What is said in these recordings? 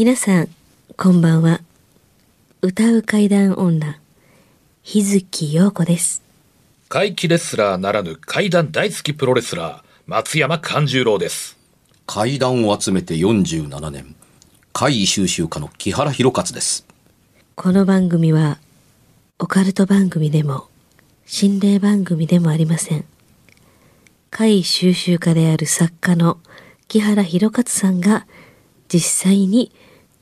皆さん、こんばんは。歌う怪談女、日月陽子です。怪奇レスラーならぬ怪談大好きプロレスラー、松山勘十郎です。怪談を集めて47年怪異収集家の木原博勝ですこの番組は、オカルト番組でも、心霊番組でもありません。怪異収集家である作家の木原博勝さんが、実際に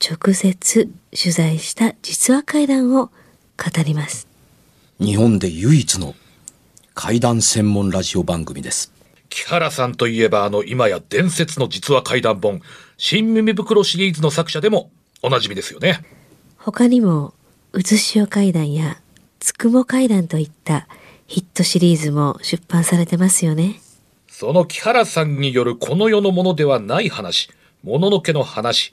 直接取材した実話怪談を語ります。日本で唯一の怪談専門ラジオ番組です木原さんといえばあの今や伝説の実話怪談本、新耳袋シリーズの作者でもおなじみですよね。他にも、うずしお怪談やつくも怪談といったヒットシリーズも出版されてますよね。その木原さんによるこの世のものではない話、もののけの話、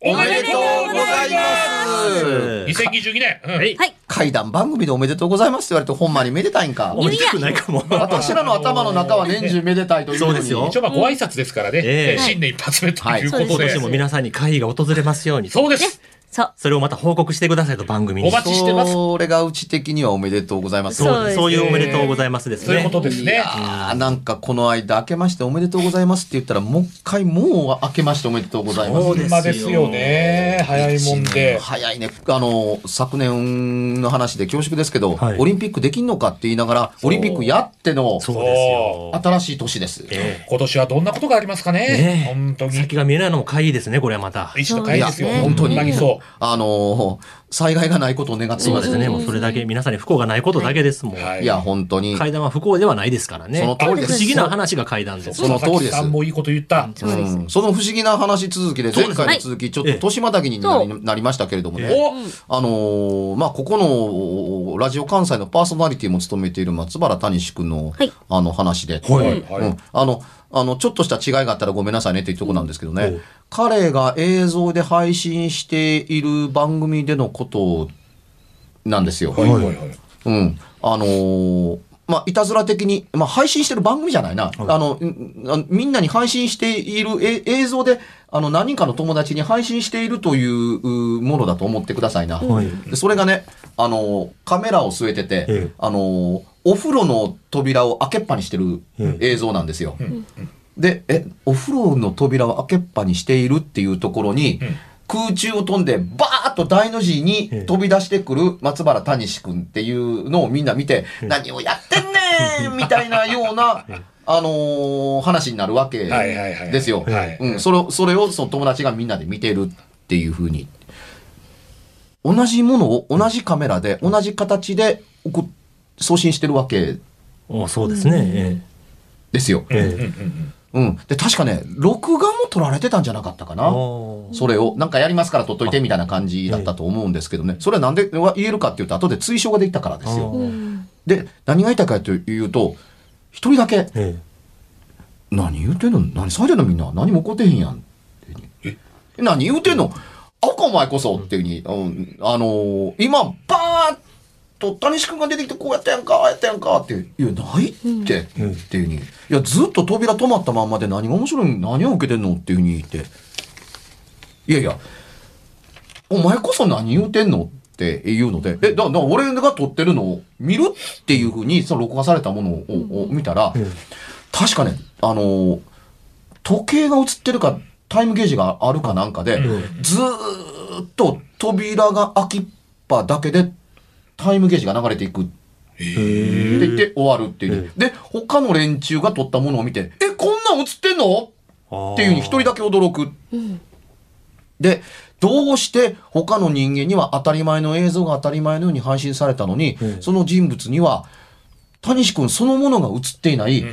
おめでとうございます。2022年、うんはい。はい。怪談番組でおめでとうございますって言われてほんまにめでたいんか。おめでたくないかも。私らの頭の中は年中めでたいというそうですよ一応まあご挨拶ですからね、え新年一発目というこはい。とで、今年も皆さんに会議が訪れますように。そうです、そう。それをまた報告してくださいと番組に。お待ちしてます。それがうち的にはおめでとうございます。そうですそういうおめでとうございますですね。そういうこ。とですね。いやーなんかこの間明けましておめでとうございますって言ったらもう一回もう明けましておめでとうございます。そうですよ。まですよね。早いもんで。早いね。あの、昨年の話で恐縮ですけど、はい。オリンピックできんのかって言いながら、オリンピックやってのそうですよ。新しい年です。え今年はどんなことがありますかね？ねえ。本当に。先が見えないのも会議ですね、これはまた。一の会ですよ、いや本当に。本当に。そあの、災害がないことを願ってまそうですすね。もうそれだけ、皆さんに不幸がないことだけですもん。う、はいいや、本当に。階段は不幸ではないですからね。その通りです。不思議な話が階段です。その通りです。もいいこと言った、その不思議な話続きで、前回の続き、ちょっと年またぎになりましたけれどもね。お。あのーまあ、ここの、ラジオ関西のパーソナリティも務めている松原谷志くんの、はい。あの話で。はい。あの、あの、ちょっとした違いがあったらごめんなさいねっていうところなんですけどね。うん彼が映像で配信している番組でのことなんですよ。はいはいはいうん。あのーまあ、いたずら的に、まあ、配信してる番組じゃないな。あの、んあみんなに配信しているえ映像で、あの、何人かの友達に配信しているといううものだと思ってくださいな。はいでそれがね、あの、カメラを据えてて、ええあの、お風呂の扉を開けっぱにしてる映像なんですよ。で、え、お風呂の扉を開けっぱにしているっていうところに、空中を飛んで、バーッと大の字に飛び出してくる松原谷志くんっていうのをみんな見て、何をやってんねんみたいなような、あのー話になるわけですよ。それを、それをその友達がみんなで見てるっていうふうに。同じものを同じカメラで、同じ形で送っ送信してるわけ。おそうですね。ですよ。ええ。えうん。で、確かね、録画も撮られてたんじゃなかったかえな。それを、なんかやりますから撮っといてみたいな感じだったと思うんですけどね。それはなんで言えるかっていうと、後で追証ができたからですよ。で、何が言いたいかというと、一人だけ、え何言うてんの？何されてんのみんな？何も起こってへんやん何言うてんの？あかお前こそっていうふうに、うんあのー今、バーッと谷志くんが出てきてこうやったやんか、ああやったやんかって、いや、ないって、っていうふうに。いや、ずっと扉止まったまんまで何が面白い何を受けてんのっていうふうに言って。いやいや、お前こそ何言うてんのっていうので、え、だ、だ、俺が撮ってるのを見るっていうふうに、その録画されたものをを見たら、確かね、あのー時計が映ってるか、タイムゲージがあるかなんかで、ずーっと扉が開きっぱだけで、タイムゲージが流れていく。って言って終わるっていう。で、他の連中が撮ったものを見て、え、こんなん映ってんの？っていうふうに一人だけ驚く。で、どうして他の人間には当たり前の映像が当たり前のように配信されたのに、その人物には、谷志くんそのものが映っていない。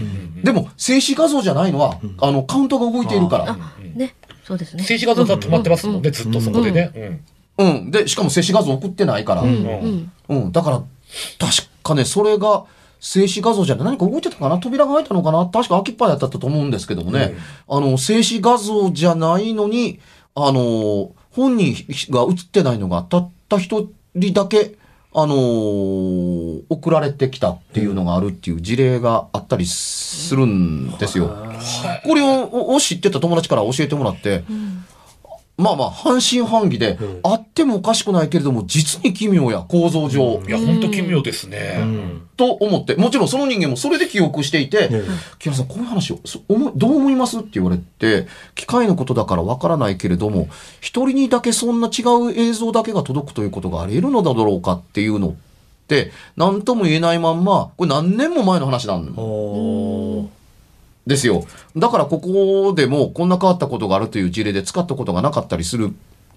でも、静止画像じゃないのは、あの、カウントが動いているから。ね。そうですね。静止画像だと止まってますもんね、ずっとそこでね。うん。で、しかも静止画像送ってないから。う。うん。うんうん。だから、確かね、それが、静止画像じゃない何か動いてたかな？扉が開いたのかな？確か空きっぱやったと思うんですけどもね。あの、静止画像じゃないのに、あの、本人が映ってないのがたった一人だけ、あのー送られてきたっていうのがあるっていう事例があったりするんですよ。これをを知ってた友達から教えてもらって、まあまあ半信半疑で、あってもおかしくないけれども実に奇妙や構造上、いや、ほんと奇妙ですね。うん。と思ってもちろんその人間もそれで記憶していてえ「木原さんこういう話をどう思います?」って言われて機械のことだからわからないけれども一人にだけそんな違う映像だけが届くということがあり得るのだろうかっていうのって何とも言えないまんまこれ何年も前の話なんですよ。だからここでもこんな変わったことがあるという事例で使ったことがなかったりする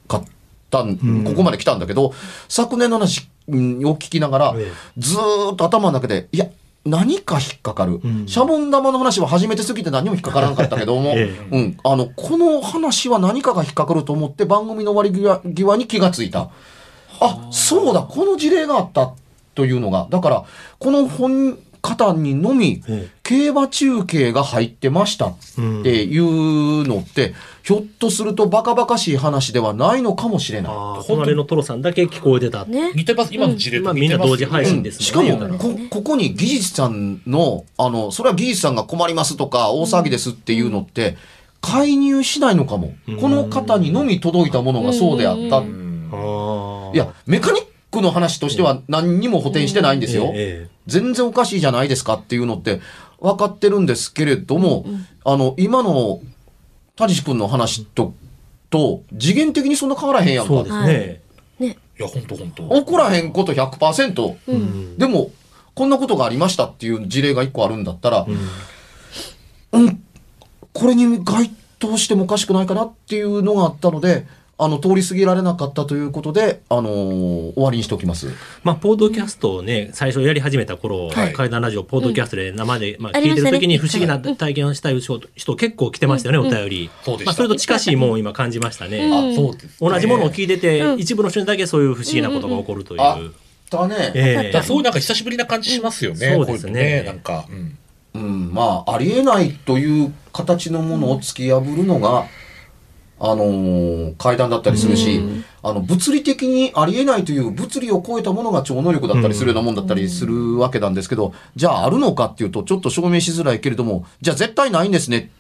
かったん、ここまで来たんだけど、昨年の話うんを聞きながらええ、ずーっと頭の中で、いや、何か引っかかる。んシャボン玉の話は初めてすぎて何も引っかからなかったけども、えうん、あの、この話は何かが引っかかると思って番組の終わり際際に気がついた。あ、そうだ、この事例があったというのが。だから、この本方にのみ、え競馬中継が入ってましたっていうのって、ひょっとするとバカバカしい話ではないのかもしれない。隣のトロさんだけ聞こえてた。ね。似てます？今の事例まあと似てます？みんな同時配信ですしかももんね。こ、ここに技術さんの、あの、それは技術さんが困りますとか、大騒ぎですっていうのって、介入しないのかも。この方にのみ届いたものがそうであった。いや、メカニックの話としては何にも補填してないんですよ。ええ全然おかしいじゃないですかっていうのって分かってるんですけれども、あの、今の、たじし君の話と、と、次元的にそんな変わらへんやんか。そうですね。ね。いや、ほんとほんと。起こらへんこと100%。うん。でも、こんなことがありましたっていう事例が一個あるんだったら、うん、これに該当してもおかしくないかなっていうのがあったので、あの、通り過ぎられなかったということで、あのー終わりにしておきます。まあ、ポードキャストをね、最初やり始めた頃、はい怪談ラジオ、ポードキャストで生で、まあ、聞いてる時に不思議な体験をしたい人人結構来てましたよね、お便り。そうでしたまあ、それと近しいもんを今感じましたね。うんあ、そうですね。同じものを聞いてて、うん一部の人にだけそういう不思議なことが起こるという。あだね。えだからそういうなんか久しぶりな感じしますよね。そうですねなんか。うんうん、まあ、ありえないという形のものを突き破るのが、あのー階段だったりするし、あの、物理的にありえないという物理を超えたものが超能力だったりするようなもんだったりするわけなんですけど、じゃああるのかっていうと、ちょっと証明しづらいけれども、じゃあ絶対ないんですね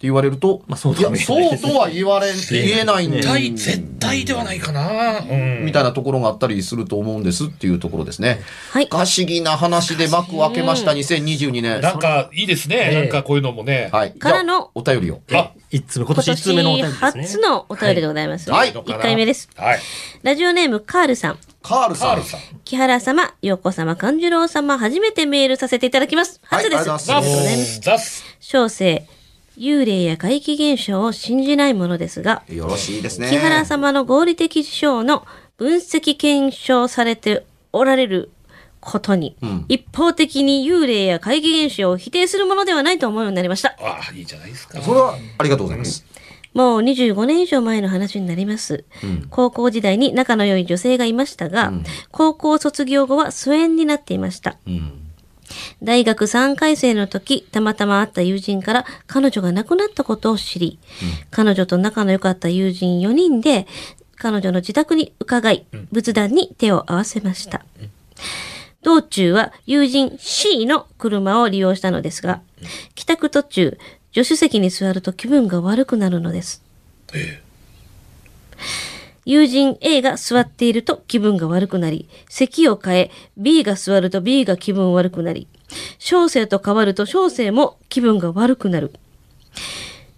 言われると、まあそういや、だねそうとは言われ、言えないん絶対、絶対ではないかな。うん。みたいなところがあったりすると思うんですっていうところですね。はい不。可思議な話で幕を開けました、2022年。なんか、いいですね。ええなんかこういうのもね。はい。からのお便りを。あ、一通目、今今年一通目のお便り年ですね。初のお便りでございます。はいいいのかな1回目です。はい。ラジオネームカールさん。カールさん。木原様、陽子様、勘次郎様、初めてメールさせていただきます。はい初です。ありがとうございますありがとうございます。ザス。小生、幽霊や怪奇現象を信じないものですが、よろしいですね。木原様の合理的事象の分析検証されておられることに、ん一方的に幽霊や怪奇現象を否定するものではないと思うようになりました。ああ、いいじゃないですか。それはありがとうございます。もう25年以上前の話になります。高校時代に仲の良い女性がいましたが、高校卒業後は疎遠になっていました。うん。大学3回生の時、たまたま会った友人から彼女が亡くなったことを知り、彼女と仲の良かった友人4人で、彼女の自宅に伺い、仏壇に手を合わせました。道中は友人 C の車を利用したのですが、帰宅途中、助手席に座ると気分が悪くなるのです。え友人 A が座っていると気分が悪くなり、席を変え、B が座ると B が気分悪くなり、小生と変わると小生も気分が悪くなる。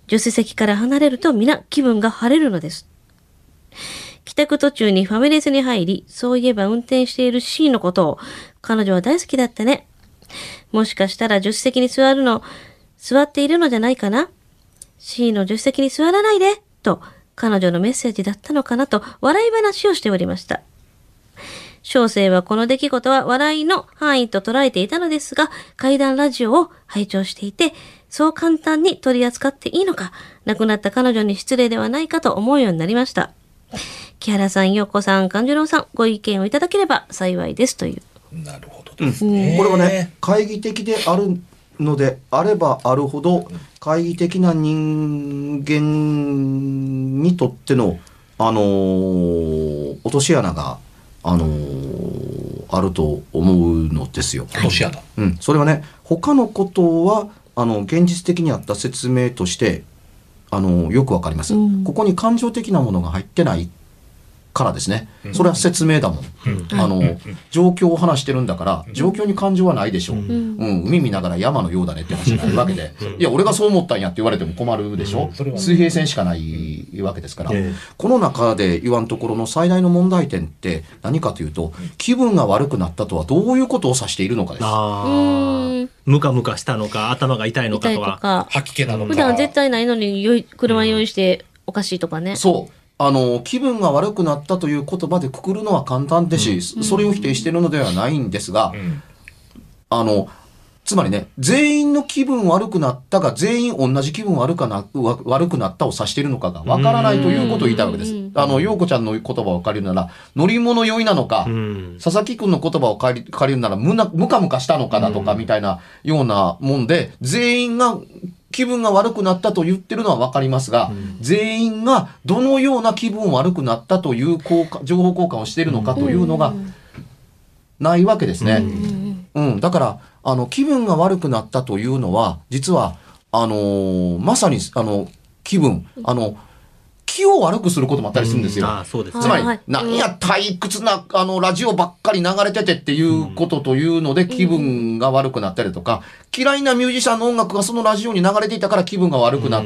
助手席から離れると皆気分が晴れるのです。帰宅途中にファミレスに入り、そういえば運転している C のことを、彼女は大好きだったね。もしかしたら助手席に座るの、座っているのじゃないかな ?C の助手席に座らないでと彼女のメッセージだったのかな？と笑い話をしておりました。小生はこの出来事は笑いの範囲と捉えていたのですが、怪談ラジオを拝聴していて、そう簡単に取り扱っていいのか、亡くなった彼女に失礼ではないかと思うようになりました。木原さん、陽子さん、勘次郎さん、ご意見をいただければ幸いですという。なるほどですね。これはね、懐疑的であるのであればあるほど、懐疑的な人間にとっての、あのー落とし穴が、あのーあると思うのですよ。落とし穴。うん、それはね他のことはあの現実的にあった説明としてあのよくわかります、うん。ここに感情的なものが入ってないからですね、それは説明だもん、あの状況を話してるんだから状況に感情はないでしょう、うん。海見ながら山のようだねって話になるわけで、いや俺がそう思ったんやって言われても困るでしょ、うん。それは水平線しかないわけですから、ええこの中で言わんところの最大の問題点って何かというと気分が悪くなったとはどういうことを指しているのかです。ムカムカしたのか、頭が痛いのかとか。とか、吐き気なのか。普段絶対ないのによい車用意しておかしいとかね。そう。あの、気分が悪くなったという言葉でくくるのは簡単ですし、それを否定しているのではないんですが、うん。あの、つまりね、全員の気分悪くなったが、全員同じ気分悪かなわ悪くなったを指しているのかがわからないということを言いたいわけですうん。あの、陽子ちゃんの言葉を借りるなら、乗り物酔いなのか、うん。佐々木くんの言葉を借り借りるならむな、ムカムカしたのかだとかみたいなようなもんで、全員が気分が悪くなったと言ってるのはわかりますが、全員がどのような気分悪くなったという交換情報交換をしているのかというのがないわけですね。うん、だから、あの、気分が悪くなったというのは、実は、あのーまさに、あの、気分、あの、気を悪くすることもあったりするんですよ。ああ、そうですね。つまり、はい。なんや退屈な、あの、ラジオばっかり流れててっていうことというので気分が悪くなったりとか、嫌いなミュージシャンの音楽がそのラジオに流れていたから気分が悪くなっ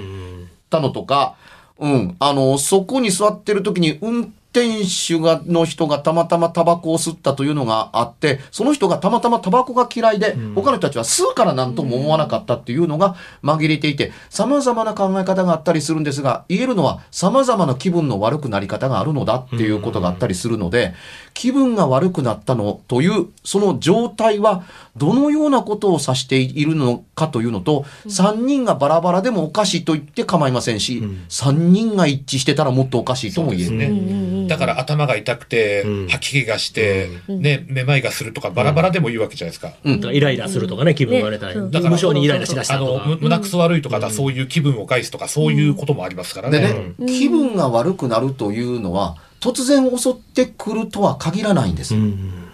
たのとか、うん、あの、そこに座ってる時に運転手が、の人がたまたまタバコを吸ったというのがあって、その人がたまたまタバコが嫌いで、他の人たちは吸うからなんとも思わなかったっていうのが紛れていて、様々な考え方があったりするんですが、言えるのは様々な気分の悪くなり方があるのだっていうことがあったりするので、気分が悪くなったのという、その状態はどのようなことを指しているのかというのと、3人がバラバラでもおかしいと言って構いませんし、3人が一致してたらもっとおかしいとも言える。ね。だから頭が痛くて、うん。吐き気がして、ね、めまいがするとかバラバラでもいいわけじゃないですか。うん。イライラするとかね、気分が悪いだから無性にイライラしだしたあの、とかむ。胸くそ悪いとかだ、そういう気分を害すとか、そういうこともありますから。ね、気分が悪くなるというのは、突然襲ってくるとは限らないんです。うん。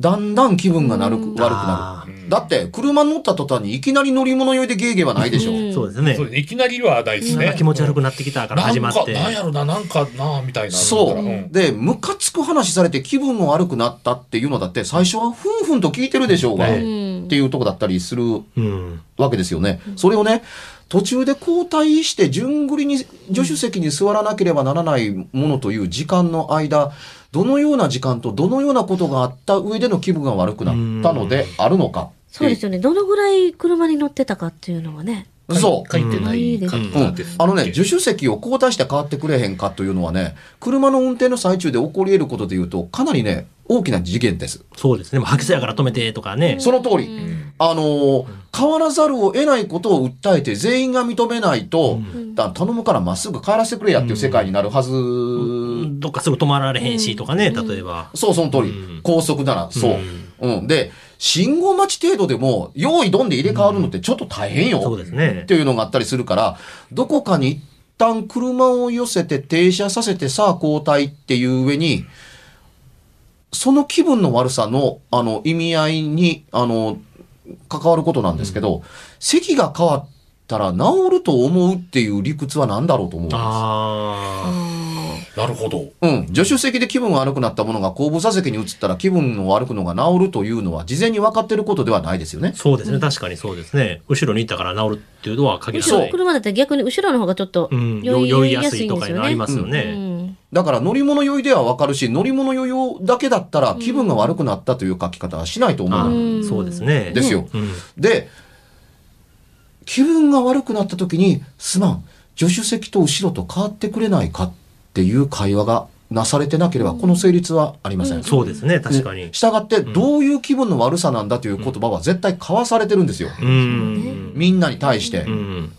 だんだん気分がなる悪くあなる。だって、車乗った途端にいきなり乗り物酔いでゲーゲーはないでしょ。うんそうですねそ。ういきなりはないです。気持ち悪くなってきたから始まって。なんか、なんやろな、なんかな、みたいな。そう。んで、ムカつく話されて気分が悪くなったっていうのだって、最初はふんふんと聞いてるでしょうが、ねっていうとこだったりするうん。わけですよね。それをね、途中で交代して順繰りに助手席に座らなければならないものという時間の間、どのような時間とどのようなことがあった上での気分が悪くなったのであるのか。そうですよね。どのぐらい車に乗ってたかっていうのはね。そう。書いてない方うんです。あのね、助手席を交代して変わってくれへんかというのはね、車の運転の最中で起こり得ることで言うと、かなりね、大きな事件です。そうですね。もう吐きそうやから止めてとかね。その通り。あのー変わらざるを得ないことを訴えて全員が認めないと、だ頼むからまっすぐ帰らせてくれやっていう世界になるはず。どっかすぐ止まられへんしとかね、例えば。そう、その通り。うん高速なら、そう。うん。で、信号待ち程度でも、用意どんで入れ替わるのってちょっと大変よ。そうですねっていうのがあったりするから、どこかに一旦車を寄せて停車させてさあ交代っていう上に、その気分の悪さの、あの、意味合いに、あの、関わることなんですけど、席が変わったら治ると思うっていう理屈は何だろうと思うんです。あなるほど。うん。助手席で気分が悪くなったものが後部座席に移ったら気分の悪くのが治るというのは事前に分かってることではないですよねあ。。そうですね。確かにそうですね。後ろに行ったから治るっていうのは限らない。後ろ車だったら逆に後ろの方がちょっとうん。酔いややすいとかすいんですよね。ありますようね。んだから乗り物酔いでは分かるし、乗り物酔いをだけだったら気分が悪くなったという書き方はしないと思あううんそうですね。んですよ。うん。で、気分が悪くなった時に、すまん、助手席と後ろと変わってくれないかっていう会話がなされてなければ、この成立はありません。そうですね、確かに。したがって、どういう気分の悪さなんだという言葉は絶対交わされてるんですよ。うん。みんなに対してう。ん。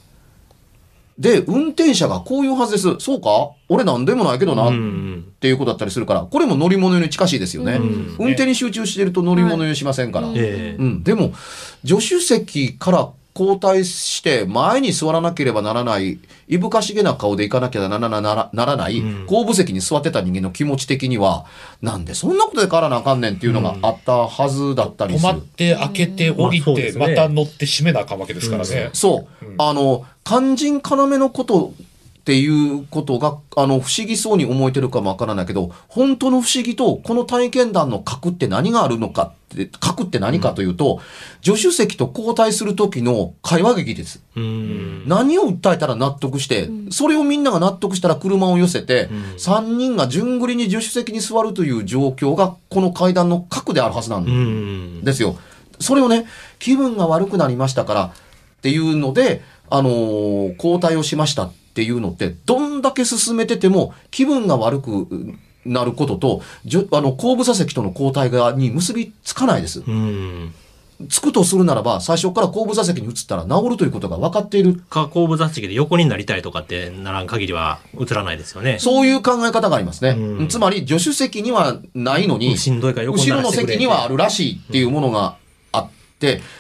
で、運転者がこういうはずです。そうか？俺なんでもないけどな。うっん。ていうことだったりするから、これも乗り物に近しいですよね。ん運転に集中していると乗り物にしませんから。うん、でも、助手席から交代して前に座らなければならない、いぶかしげな顔で行かなきゃならなならならない、うん後部席に座ってた人間の気持ち的には、なんでそんなことで変わらなあかんねんっていうのがあったはずだったりする。止まって開けて降りてまた乗って閉めなあかんわけですからね。そう。あの、肝心要のことっていうことが、あの、不思議そうに思えてるかもわからないけど、本当の不思議と、この体験談の核って何があるのかって、核って何かというと、助手席と交代する時の会話劇です。うん。何を訴えたら納得して、それをみんなが納得したら車を寄せて、3人が順繰りに助手席に座るという状況が、この階段の核であるはずなんうん。ですよ。それをね、気分が悪くなりましたからっていうので、あのー交代をしましたっていうのって、どんだけ進めてても気分が悪くなることと、あの、後部座席との交代がに結びつかないです。うん。つくとするならば、最初から後部座席に移ったら治るということが分かっている。か、後部座席で横になりたいとかってならん限りは映らないですよね。そういう考え方がありますね。うんつまり、助手席にはないのに、しんどいから後ろの席にはあるらしいっていうものが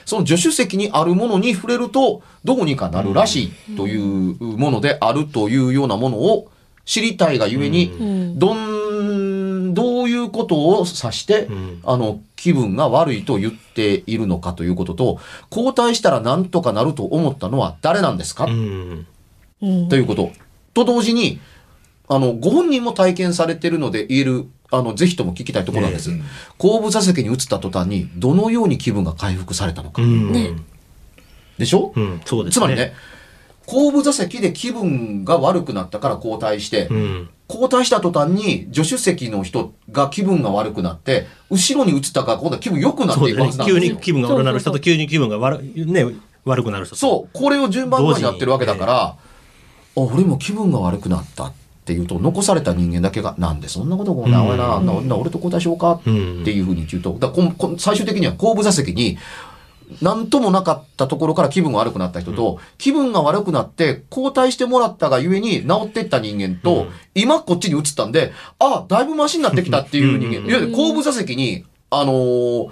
その助手席にあるものに触れると、どうにかなるらしいというものであるというようなものを知りたいがゆえに、ん。どん、どういうことを指して、ん。あの、気分が悪いと言っているのかということと、交代したらなんとかなると思ったのは誰なんですか、ということ。と同時に、あの、ご本人も体験されているので言える、あの、ぜひとも聞きたいところなんです。後部座席に移った途端に、どのように気分が回復されたのか。うん。ねでしょ、うん。そうですね。つまりね、後部座席で気分が悪くなったから交代して、うん。交代した途端に助手席の人が気分が悪くなって、後ろに移ったから今度は気分良くなっていくはずそうですね。急なんですよ。に気分が悪くなる人と急に気分が悪い、ね、悪くなる人と。そう、これを順番にやってるわけだから、あ、俺も気分が悪くなったっていうと、残された人間だけが、なんでそんなことがな、おいな、なな俺と交代しようか？っていうふうに言うと、だからこんこん最終的には後部座席に、なんともなかったところから気分が悪くなった人と、気分が悪くなって交代してもらったがゆえに治っていった人間と、今こっちに移ったんで、あ、だいぶマシになってきたっていう人間、いわゆる後部座席に、あのー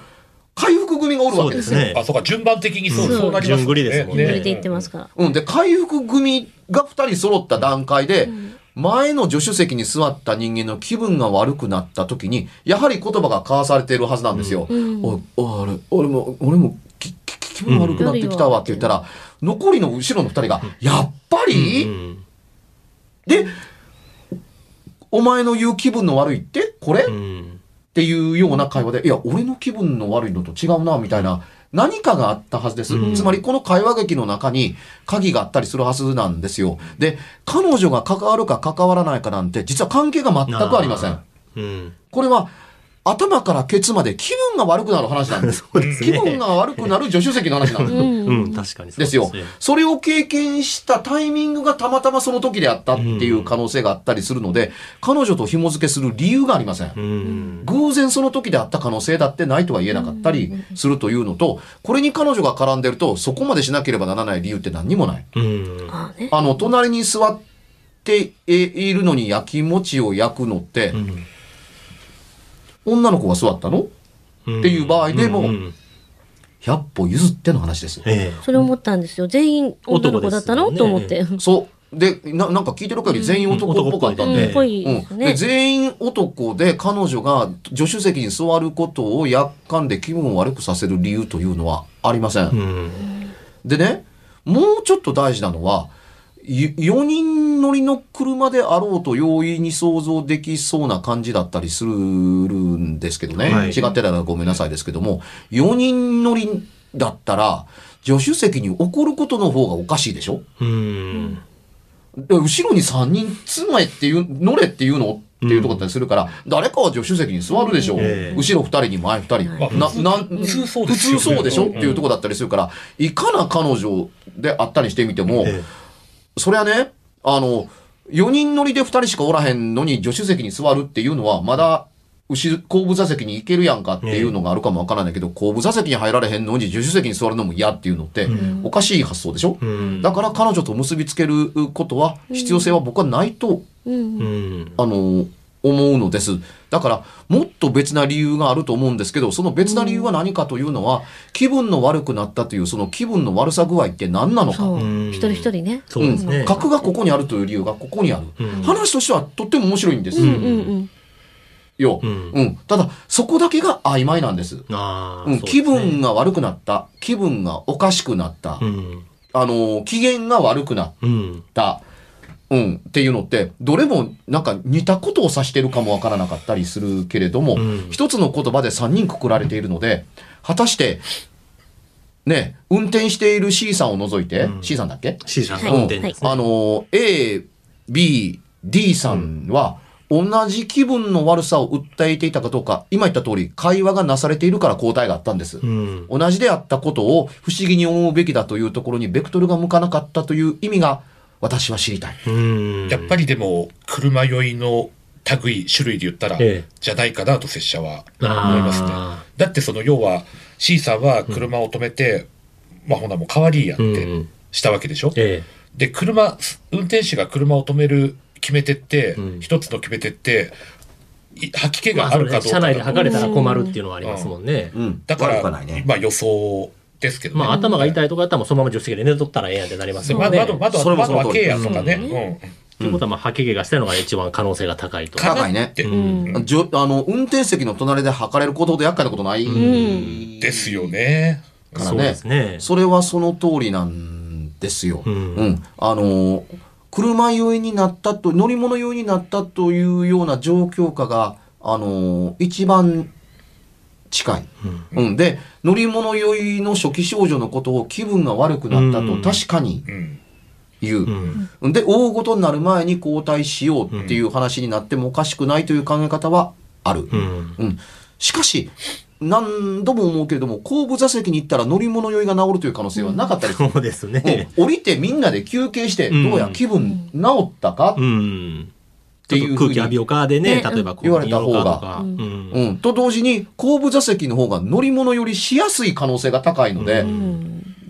回復組がおるわけですね。あ、そうか、順番的にそう、そうそうなります順繰りですもんね。順繰りで言ってますから。うん。で、回復組が2人揃った段階で、前の助手席に座った人間の気分が悪くなった時に、やはり言葉が交わされているはずなんですよ。うん。おいおい俺、俺も、俺も気分悪くなってきたわって言ったら、残りの後ろの2人が、やっぱり、うん。で、お前の言う気分の悪いってこれ、うん。っていうような会話で、いや、俺の気分の悪いのと違うな、みたいな、何かがあったはずです。うんつまり、この会話劇の中に鍵があったりするはずなんですよ。で、彼女が関わるか関わらないかなんて、実は関係が全くありません。うん。これは、頭からケツまで気分が悪くなる話なんです。ですね。気分が悪くなる助手席の話なんです。うんうん、確かにそうですよね。それを経験したタイミングがたまたまその時であったっていう可能性があったりするので、彼女と紐付けする理由がありません。うん。偶然その時であった可能性だってないとは言えなかったりするというのと、これに彼女が絡んでると、そこまでしなければならない理由って何にもない。あの、隣に座っているのに焼き餅を焼くのって、うん女の子が座ったの？うんっていう場合でもうんうん100歩譲っての話です。えそれ思ったんですよ。全員女の子だったの、男ですと思って。そう。で、ななんか聞いてる限り全員男っぽかったんで。うん、ですうん、ね。で全員男で彼女が助手席に座ることをやっかんで気分を悪くさせる理由というのはありません。えうん。でね、もうちょっと大事なのは、4人乗りの車であろうと容易に想像できそうな感じだったりするんですけどね。はい違ってたらごめんなさいですけども、4人乗りだったら、助手席に怒ることの方がおかしいでしょ？うん。で後ろに3人積めっていう、乗れっていうの？っていうところだったりするから、誰かは助手席に座るでしょう。ええ後ろ2人に前2人。う普ですよね通そうでしょ、うんっていうところだったりするから、いかな彼女であったりしてみても、えそれはね、あの、4人乗りで2人しかおらへんのに助手席に座るっていうのは、まだ、後ろ後部座席に行けるやんかっていうのがあるかもわからないけど、後部座席に入られへんのに助手席に座るのも嫌っていうのって、おかしい発想でしょ、うん。だから彼女と結びつけることは、必要性は僕はないとうんうん。あの、思うのです。だから、もっと別な理由があると思うんですけど、その別な理由は何かというのは、気分の悪くなったという、その気分の悪さ具合って何なのか。一人一人ねそうですね。ん格がここにあるという理由がここにある。うん話としてはとっても面白いんですうんうんうんよ。ううんん。ただ、そこだけが曖昧なんです。うん、気分が悪くなった。気分がおかしくなった。うん。あの、機嫌が悪くなっうん。た。うん、っていうのって、どれもなんか似たことを指してるかもわからなかったりするけれども、うん一つの言葉で三人くくられているので、果たして、ね、運転している C さんを除いて、うん C さんだっけ？C さんはいが運転ですね。あの、A、B、D さんは、同じ気分の悪さを訴えていたかどうか、今言った通り、会話がなされているから交代があったんです。うん。同じであったことを不思議に思うべきだというところにベクトルが向かなかったという意味が私は知りたい。うん。やっぱりでも、車酔いの類、種類で言ったら、ええじゃないかなと拙者は思いますね。だってその要は C さんは車を止めて、まあほなもう代わりやっうんてしたわけでしょ、えで、車、運転手が車を止める決め手って、うん一つの決め手って、い吐き気があ、るかどうかだ車内で測れたら困るっていうのはありますもんね。うん。だから、ね。まあ予想ですけどね。まあ、頭が痛いとかだったらもうそのまま助手席で寝とったらええやんってなりますよね。で窓、窓、それもその通り窓開けやとかね。うんうんということは、まあ、吐き気がしたのが一番可能性が高いと。高いねうんじょあの、運転席の隣で測れることほど厄介なことない、んですよね。からねそうですね。それはその通りなんですよ。うんうん。あの、車酔いになったと、乗り物酔いになったというような状況下が、あの、一番近い。うん。で、乗り物酔いの初期症状のことを気分が悪くなったうんと確かにうん。言う。うん。で、大ごとになる前に交代しようっていう話になってもおかしくないという考え方はある。うん。うん。しかし、何度も思うけれども、後部座席に行ったら乗り物酔いが治るという可能性はなかったりする。そうですね。うん降りてみんなで休憩して、うんどうや気分治ったか、うん。っと空気浴びようかでね、ね例えばこう言われた方が。うん。と同時に後部座席の方が乗り物よりしやすい可能性が高いので、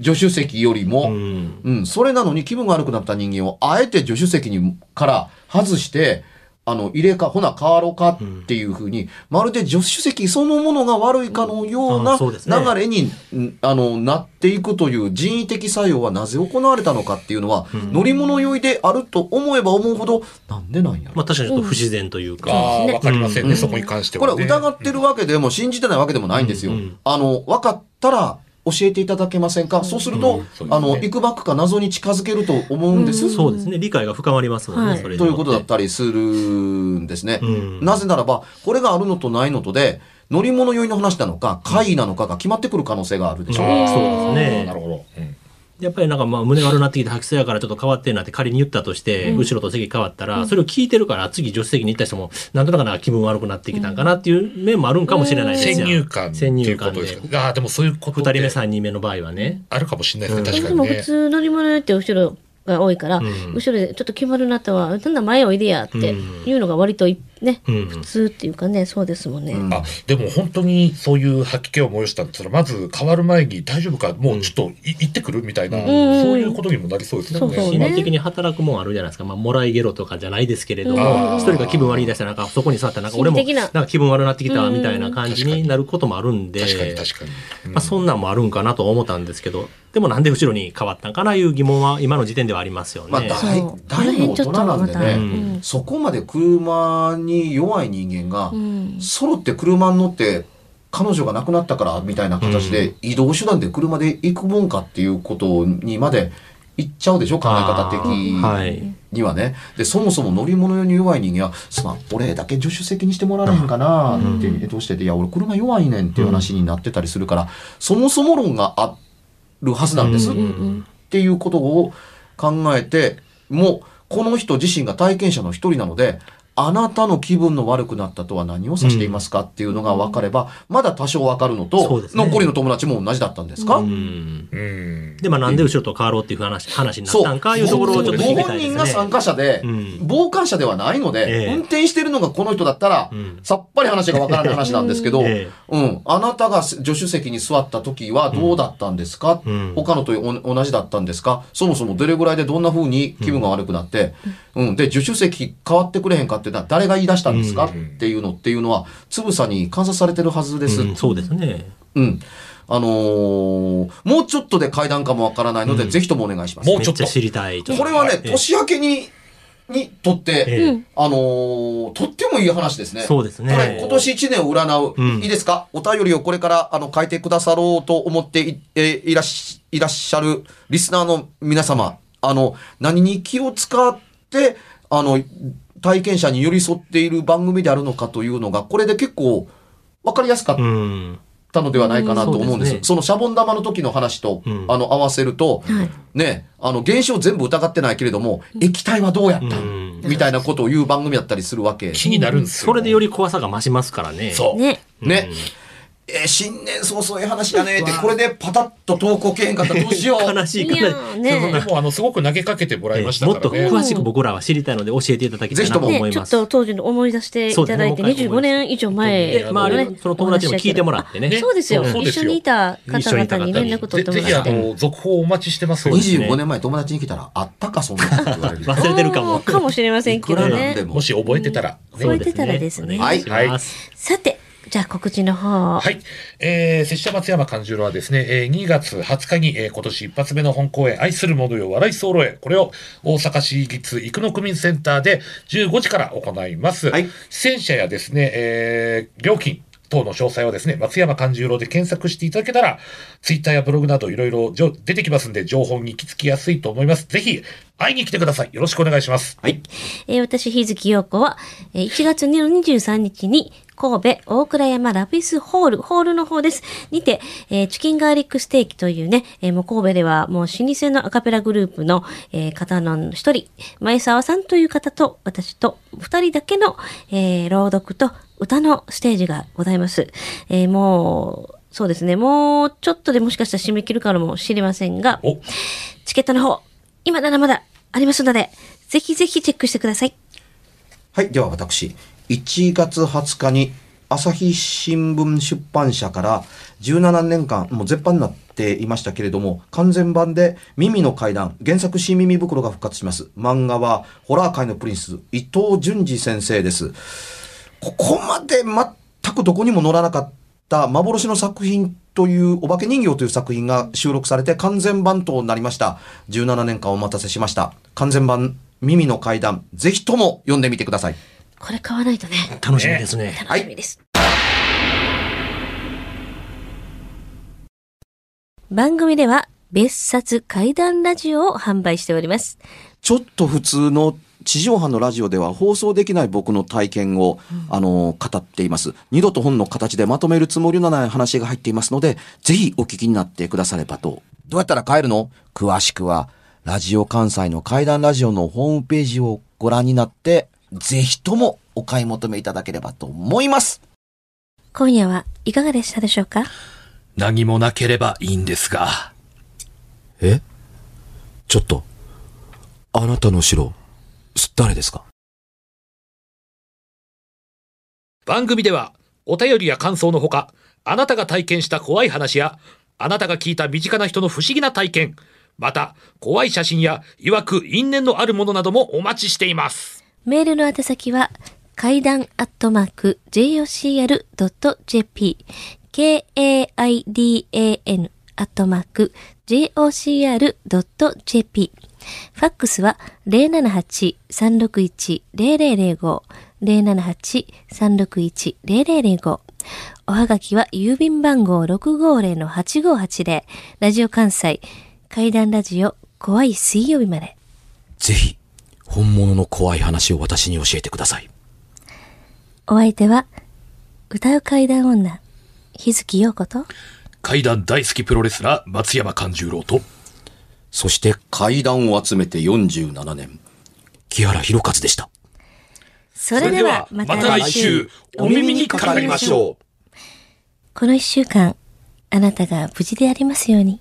助手席よりうも、ん。うん、それなのに気分が悪くなった人間をあえて助手席にから外して、あの、入れか、ほな変わろうかっていうふうに、まるで助手席そのものが悪いかのようあな流れに、んあの、なっていくという人為的作用はなぜ行われたのかっていうのは、乗り物酔いであると思えば思うほど、なんでなんやろまあ確かにちょっと不自然というか。ああ、わかりませんね、うん。そこに関してこれは、疑ってるわけでも信じてないわけでもないんですよ。うん。うん。あの、分かったら教えていただけませんか、そうすると、うん。ね。あの、いくばくか謎に近づけると思うんです。うん。そうですね。理解が深まりますもんね、はい。それにということだっよたりするんですね。うん。なぜならば、これがあるのとないのとで、乗り物酔いの話なのか、怪異なのかが決まってくる可能性があるでしょ。う。そうですね。なるほど。やっぱりなんかまあ胸悪くなってきて吐きそうやからちょっと変わってんなって仮に言ったとして、後ろと席変わったら、それを聞いてるから次助手席に行った人も、なんとなくなんか気分悪くなってきたんかなっていう面もあるんかもしれないですよ。先入観って先いうこ入観で。とですか。ああ、でもそういうこと二人目、で三人目の場合はね。あるかもしれないですね、うん確かにねでも普。通乗り物って後ろが多いから、ん後ろでちょっと決まるなったわ、なんだ前おいでやっていうのが割といね、うん。普通っていうかね、そうですもんね。うん。あでも本当にそういう吐き気を催したんだったらまず変わる前に大丈夫かもうちょっとい行ってくるみたいな、ん。そういうことにもなりそうですね。心理的に働くもんあるじゃないですか。まあ、もらいゲロとかじゃないですけれどうん。も、一人が気分悪い出したら、なんかそこに座ったら、なんか俺も、な。なんか気分悪くなってきたみたいな感じになることもあるんで、確かに確かに。うんまあ、そんなんもあるんかなと思ったんですけど、でもなんで後ろに変わったんかないう疑問は今の時点ではありますよね。まあ、大大の大人なんでね、うん。そこまで車に弱い人間が、うん揃って車に乗って、彼女が亡くなったからみたいな形で移動手段で車で行くもんかっていうことにまで行っちゃうでしょ考え方的はい。にはね。で、そもそも乗り物に弱い人間は、すまん、俺だけ助手席にしてもらえへんかなって、えどうして？て、いや、俺車弱いねんっていう話になってたりするから、そもそも論があるはずなんです。うんうんっていうことを考えて、もう、この人自身が体験者の一人なので、あなたの気分の悪くなったとは何を指していますかっていうのが分かれば、まだ多少分かるのそと、ね。残りの友達も同じだったんですか、うん。うん。で、まあ、なんで後ろと変わろうっていう話話になったんかいうところをちょっと聞きごたいですね。本人が参加者で、うん。傍観者ではないので、ええ。運転してるのがこの人だったら、うん。さっぱり話がわからない話なんですけど、えうん、あなたが助手席に座った時はどうだったんですか、うん。他のとお同じだったんですか？そもそもどれぐらいでどんな風に気分が悪くなって、うん、で、助手席変わってくれへんかってのは誰が言い出したんですか、うんっていうのっていうのは、つぶさに観察されてるはずです。うんそうですね。うん。あのーもうちょっとで階段かもわからないので、ぜひともお願いします。もうちょっと知りたい。これはね、ええ年明けに、にとって、ええあのーとってもいい話ですね。そうですねこれ、今年1年を占う、うんいいですか？お便りをこれから、あの、書いてくださろうと思ってい、えーいらっし、いらっしゃるリスナーの皆様、あの、何に気を使って、あの、体験者に寄り添っている番組であるのかというのが、これで結構、わかりやすかっうん。たのではないかなと思うんです。うんそうですねそのシャボン玉の時の話と、うんあの、合わせると、はいね、あの、現象全部疑ってないけれども、液体はどうやったん、うんみたいなことを言う番組だったりするわけ。気になるんですよ。それでより怖さが増しますからね。そう。ね。ね。えー新年早々ええ話やねって、これでパタッと投稿けへんかったらどうしよう。悲しい悲しい。ーねでも、あの、すごく投げかけてもらいましたもっと。詳しく僕らは知りたいので教えていただきたいなとね思います。ちょっと当時の思い出していただいて、そうですね25年以上前で、の周りねのその友達にも聞いてもらってね。ねそうですよ。そうですよ一緒にいた方々に連絡取ぜぜひ、あってもらって。の、続報お待ちしてますよ。ね25年前友達に来たら、あったか、そんなこと言われる。忘れてるかも。かもしれませんけどね。ももし覚えてたら。ね覚えてたらですねお願いします。さて、じゃあ告知の方。はい。えー、拙者松山勘十郎はですね、えー、2月20日に、えー、今年一発目の本公演、愛する者よ笑い候へ、これを大阪市立生野区民センターで15時から行います。はい出演者やですね、えー、料金、等の詳細はですね、松山勘十郎で検索していただけたら、ツイッターやブログなどいろいろじょ出てきますんで、情報に行き着きやすいと思います。ぜひ、会いに来てください。よろしくお願いします。はい。えー私、日月陽子は、えー1月23日に、神戸大倉山ラピスホール、ホールの方です。にて、えーチキンガーリックステーキというね、えーもう神戸ではもう老舗のアカペラグループの、えー方の一人、前沢さんという方と私と二人だけの、えー朗読と歌のステージがございます。えーもう、そうですね、もうちょっとでもしかしたら締め切るかもしれませんが、お、チケットの方、今ならまだありますので、ぜひぜひチェックしてください。はい。では私、1月20日に朝日新聞出版社から17年間、もう絶版になっていましたけれども、完全版で耳の階段、原作新耳袋が復活します。漫画はホラー界のプリンス、伊藤淳二先生です。ここまで全くどこにも載らなかった幻の作品というお化け人形という作品が収録されて完全版となりました。17年間お待たせしました。完全版耳の階段、ぜひとも読んでみてください。これ買わないとね、楽しみですね。楽しみです。番組では別冊怪談ラジオを販売しております。ちょっと普通の地上波のラジオでは放送できない僕の体験を、あの、語っています。二度と本の形でまとめるつもりのない話が入っていますので、ぜひお聞きになってくださればと。どうやったら帰るの？詳しくは、ラジオ関西の怪談ラジオのホームページをご覧になって、ぜひともお買い求めいただければと思います。今夜はいかがでしたでしょうか？何もなければいいんですが。え？ちょっと、あなたの城、誰ですか？番組ではお便りや感想のほかあなたが体験した怖い話やあなたが聞いた身近な人の不思議な体験また怖い写真や曰く因縁のあるものなどもお待ちしていますメールの宛先は、階段アットマーク jocr.jp k-a-i-d-a-n アットマーク jocr.jp ファックスは078-361-0005 078-361-0005おはがきは郵便番号650-8580ラジオ関西階段ラジオ怖い水曜日まで。ぜひ、本物の怖い話を私に教えてください。お相手は、歌う階段女、日月陽子と、怪談大好きプロレスラー松山勘十郎とそして階段を集めて47年、木原博一でした。それではまた来週お耳にかかりましょう。この一週間、あなたが無事でありますように。